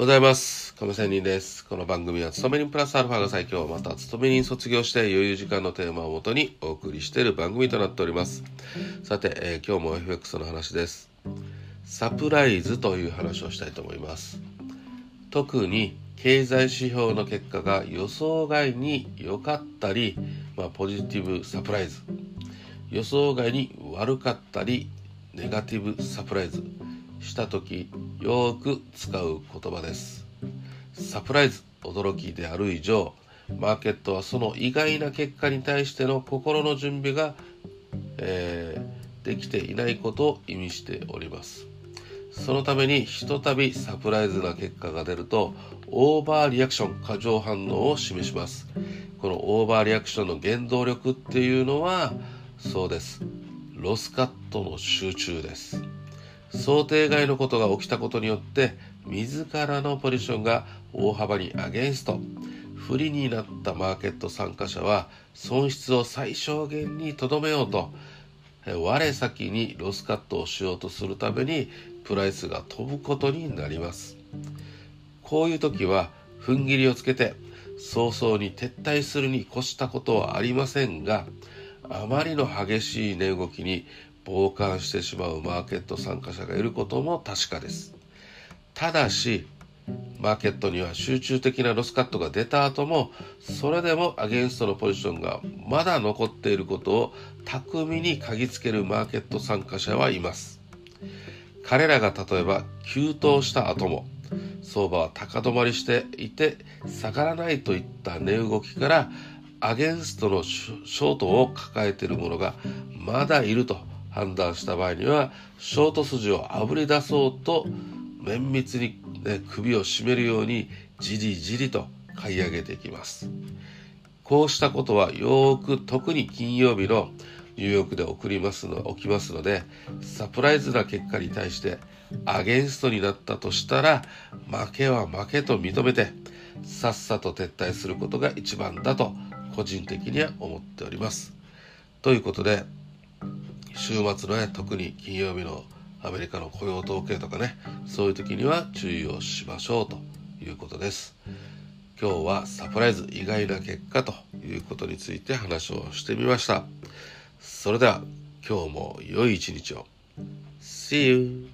ございます。亀仙人です。この番組は、勤め人プラスアルファが最強、また勤め人卒業して余裕時間のテーマをもとにお送りしている番組となっております。さて、えー今日も FX の話です。サプライズという話をしたいと思います。特に経済指標の結果が予想外に良かったり、まあ、ポジティブサプライズ予想外に悪かったりネガティブサプライズした時よく使う言葉です。サプライズ驚きである以上マーケットはその意外な結果に対しての心の準備が、えーできていないことを意味しております。そのためにひとたびサプライズな結果が出るとオーバーリアクション過剰反応を示します。このオーバーリアクションの原動力っていうのはそうです。ロスカットの集中です。想定外のことが起きたことによって自らのポジションが大幅にアゲンスト。不利になったマーケット参加者は損失を最小限にとどめようと我先にロスカットをしようとするためにプライスが飛ぶことになります。こういう時は踏ん切りをつけて早々に撤退するに越したことはありませんがあまりの激しい値動きに傍観してしまうマーケット参加者がいることも確かです。ただしマーケットには集中的なロスカットが出た後もそれでもアゲンストのポジションがまだ残っていることを巧みに嗅ぎつけるマーケット参加者はいます。彼らが例えば急騰した後も相場は高止まりしていて下がらないといった値動きからアゲンストのショートを抱えている者がまだいると判断した場合にはショート筋をあぶり出そうと綿密に、ね、首を絞めるようにじりじりと買い上げていきますこうしたことはよーく特に金曜日のニューヨークで起こりますの起きますのでサプライズな結果に対してアゲンストになったとしたら負けは負けと認めてさっさと撤退することが一番だと個人的には思っております。ということで週末のね特に金曜日のアメリカの雇用統計とかねそういう時には注意をしましょうということです。今日はサプライズ意外な結果ということについて話をしてみました。それでは今日も良い一日を。See you!